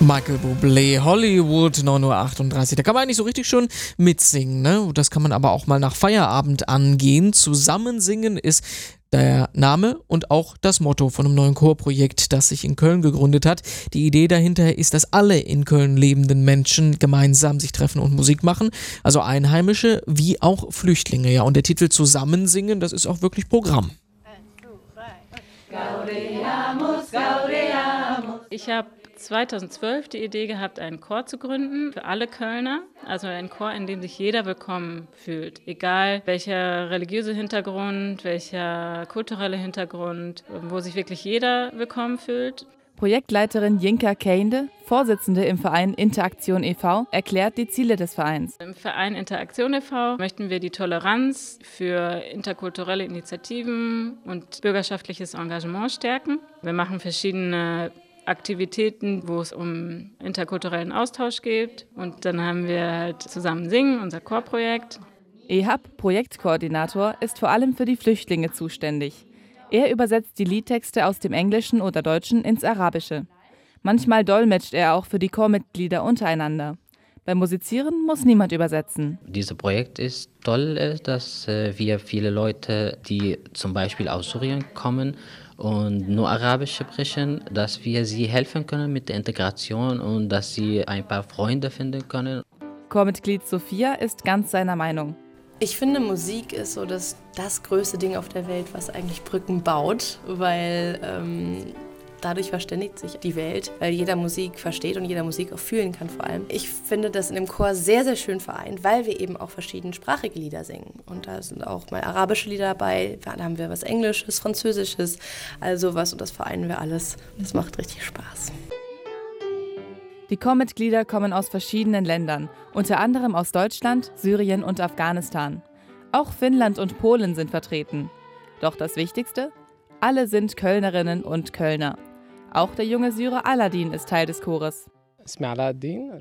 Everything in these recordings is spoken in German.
Michael Bublé, Hollywood, 9.38 Uhr. Da kann man eigentlich so richtig schön mitsingen, ne? Das kann man aber auch mal nach Feierabend angehen. Zusammen singen ist der Name und auch das Motto von einem neuen Chorprojekt, das sich in Köln gegründet hat. Die Idee dahinter ist, dass alle in Köln lebenden Menschen gemeinsam sich treffen und Musik machen, also Einheimische wie auch Flüchtlinge. Ja, und der Titel Zusammensingen, das ist auch wirklich Programm. Ich habe 2012 die Idee gehabt, einen Chor zu gründen für alle Kölner. Also einen Chor, in dem sich jeder willkommen fühlt. Egal welcher religiöse Hintergrund, welcher kulturelle Hintergrund, wo sich wirklich jeder willkommen fühlt. Projektleiterin Jinka Keinde, Vorsitzende im Verein Interaktion e.V., erklärt die Ziele des Vereins. Im Verein Interaktion e.V. möchten wir die Toleranz für interkulturelle Initiativen und bürgerschaftliches Engagement stärken. Wir machen verschiedene Aktivitäten, wo es um interkulturellen Austausch geht. Und dann haben wir halt zusammen singen, unser Chorprojekt. EHAB, Projektkoordinator, ist vor allem für die Flüchtlinge zuständig. Er übersetzt die Liedtexte aus dem Englischen oder Deutschen ins Arabische. Manchmal dolmetscht er auch für die Chormitglieder untereinander. Beim Musizieren muss niemand übersetzen. Dieses Projekt ist toll, dass äh, wir viele Leute, die zum Beispiel aus Syrien kommen und nur Arabisch sprechen, dass wir sie helfen können mit der Integration und dass sie ein paar Freunde finden können. Chormitglied Sophia ist ganz seiner Meinung. Ich finde, Musik ist so das, das größte Ding auf der Welt, was eigentlich Brücken baut, weil ähm, Dadurch verständigt sich die Welt, weil jeder Musik versteht und jeder Musik auch fühlen kann vor allem. Ich finde das in dem Chor sehr, sehr schön vereint, weil wir eben auch verschiedensprachige Lieder singen. Und da sind auch mal arabische Lieder dabei, da haben wir was Englisches, Französisches, also was und das vereinen wir alles. Das macht richtig Spaß. Die Chormitglieder kommen aus verschiedenen Ländern, unter anderem aus Deutschland, Syrien und Afghanistan. Auch Finnland und Polen sind vertreten. Doch das Wichtigste? Alle sind Kölnerinnen und Kölner. Auch der junge Syrer Aladdin ist Teil des Chores.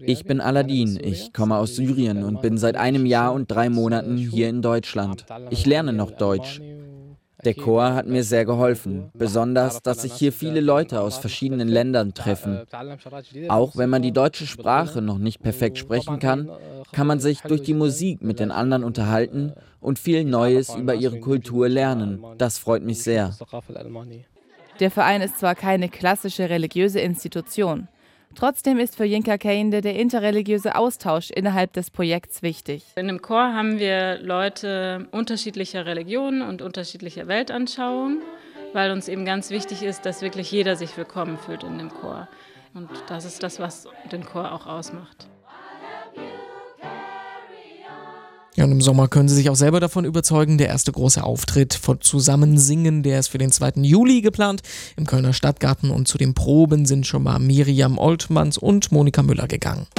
Ich bin Aladdin, ich komme aus Syrien und bin seit einem Jahr und drei Monaten hier in Deutschland. Ich lerne noch Deutsch. Der Chor hat mir sehr geholfen, besonders, dass sich hier viele Leute aus verschiedenen Ländern treffen. Auch wenn man die deutsche Sprache noch nicht perfekt sprechen kann, kann man sich durch die Musik mit den anderen unterhalten und viel Neues über ihre Kultur lernen. Das freut mich sehr. Der Verein ist zwar keine klassische religiöse Institution, Trotzdem ist für Jinka Keinde der interreligiöse Austausch innerhalb des Projekts wichtig. In dem Chor haben wir Leute unterschiedlicher Religionen und unterschiedlicher Weltanschauungen, weil uns eben ganz wichtig ist, dass wirklich jeder sich willkommen fühlt in dem Chor. Und das ist das, was den Chor auch ausmacht. Ja, und im Sommer können Sie sich auch selber davon überzeugen. Der erste große Auftritt von Zusammensingen, der ist für den 2. Juli geplant im Kölner Stadtgarten und zu den Proben sind schon mal Miriam Oltmanns und Monika Müller gegangen.